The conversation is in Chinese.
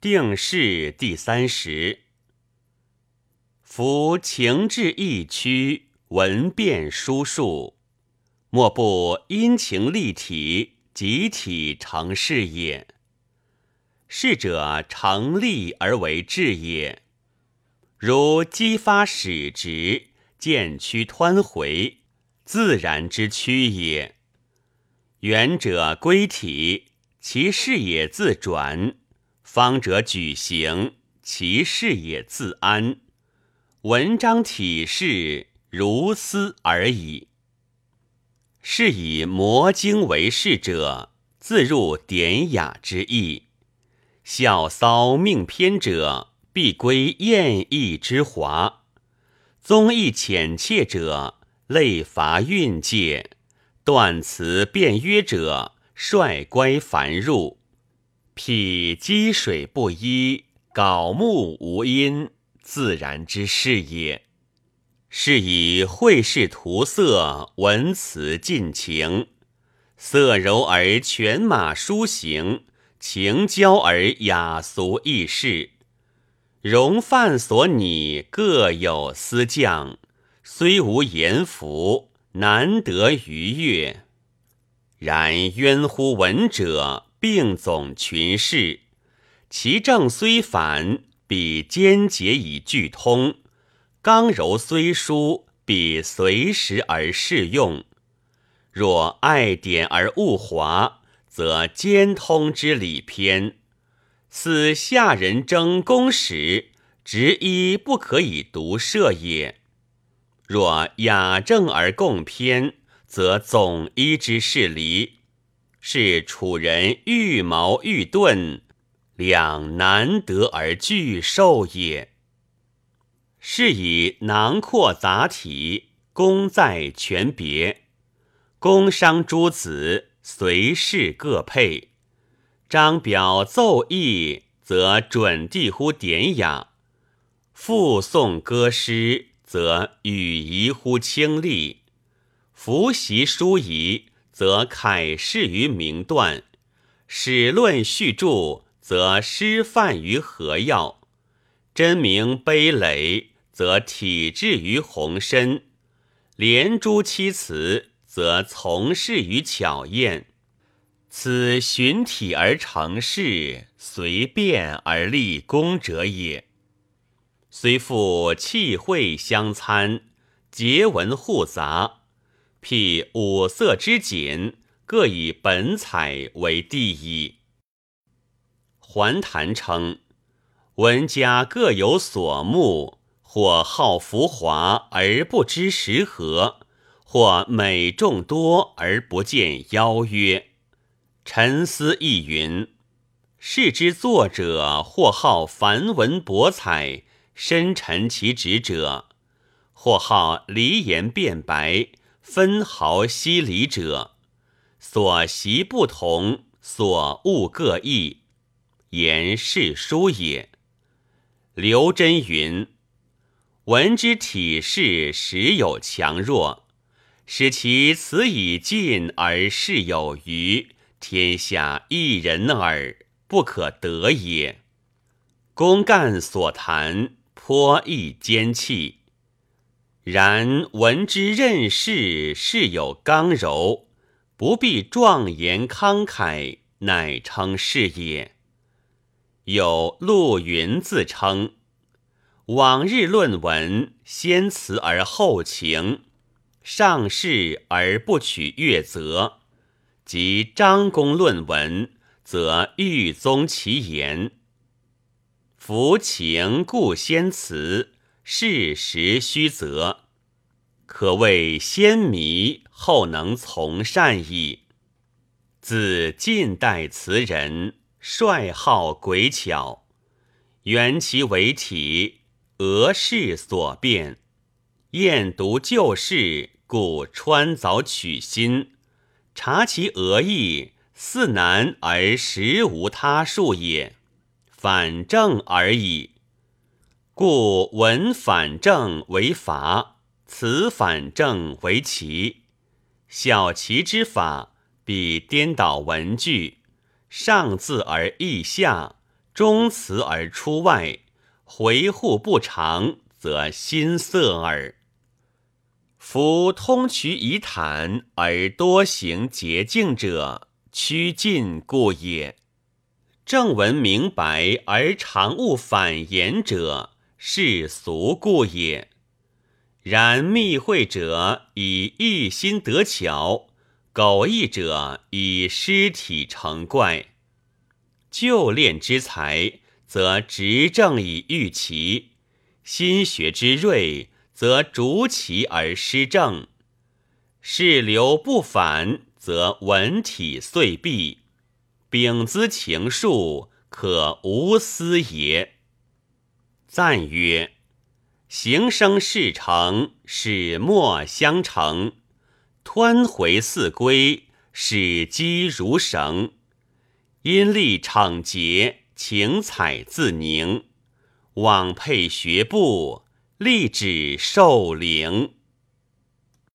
定式第三十。夫情志意曲，文变书数，莫不因情立体，集体成事也。事者成立而为志也。如激发始直，渐趋湍回，自然之趋也。远者归体，其事也自转。方者举行，其事也自安。文章体式如斯而已。是以魔经为事者，自入典雅之意；笑骚命偏者，必归艳逸之华；综艺浅切者，类乏韵界；断词变约者，率乖繁入。辟积水不依，槁木无阴，自然之事也。是以绘事图色，文辞尽情，色柔而犬马书行，情交而雅俗易事，容范所拟各有思降，虽无言符，难得逾越。然渊乎文者。并总群事，其正虽反，比兼结以俱通；刚柔虽疏，比随时而适用。若爱点而恶华，则兼通之理偏。此下人争功时，执一不可以独摄也。若雅正而共偏，则总一之事离。是楚人欲矛欲盾，两难得而俱受也。是以囊括杂体，功在全别。工商诸子随事各配，张表奏议，则准地乎典雅；复诵歌诗，则语仪乎清丽；伏习书仪。则楷示于明断，史论序注，则师范于和要；真名碑垒，则体制于宏深；连珠七辞，则从事于巧验。此循体而成事，随变而立功者也。虽复气会相参，结文互杂。辟五色之锦，各以本彩为第一。环谈称，文家各有所慕，或好浮华而不知实合，或美众多而不见邀约。沉思亦云：是之作者，或好繁文博采，深沉其旨者；或好离言辩白。分毫析理者，所习不同，所悟各异，言是书也。刘真云：文之体势时有强弱，使其词以尽而事有余，天下一人耳，不可得也。公干所谈，颇易奸气。然闻之任事，事有刚柔，不必壮言慷慨，乃称是也。有陆云自称：往日论文，先辞而后情，上士而不取悦则；及张公论文，则欲宗其言。夫情故先辞。事实虚则，可谓先迷后能从善矣。自近代词人，率好诡巧，原其为体，俄事所变，厌读旧事，故穿凿取新，察其讹意，似难而实无他术也，反正而已。故文反正为法，词反正为奇。小奇之法，比颠倒文句，上字而意下，中辞而出外，回护不长，则心塞耳。夫通衢以坦而多行捷径者，趋近故也；正文明白而常恶反言者，世俗故也。然密会者以一心得巧，苟异者以尸体成怪。旧练之才，则执正以御其；心学之锐。则逐其而失正，事流不返，则文体遂弊。秉资情术，可无私也。赞曰：行生事成，始末相成；湍回似归，始积如绳。阴历场节，情采自凝。往佩学步。立止受灵。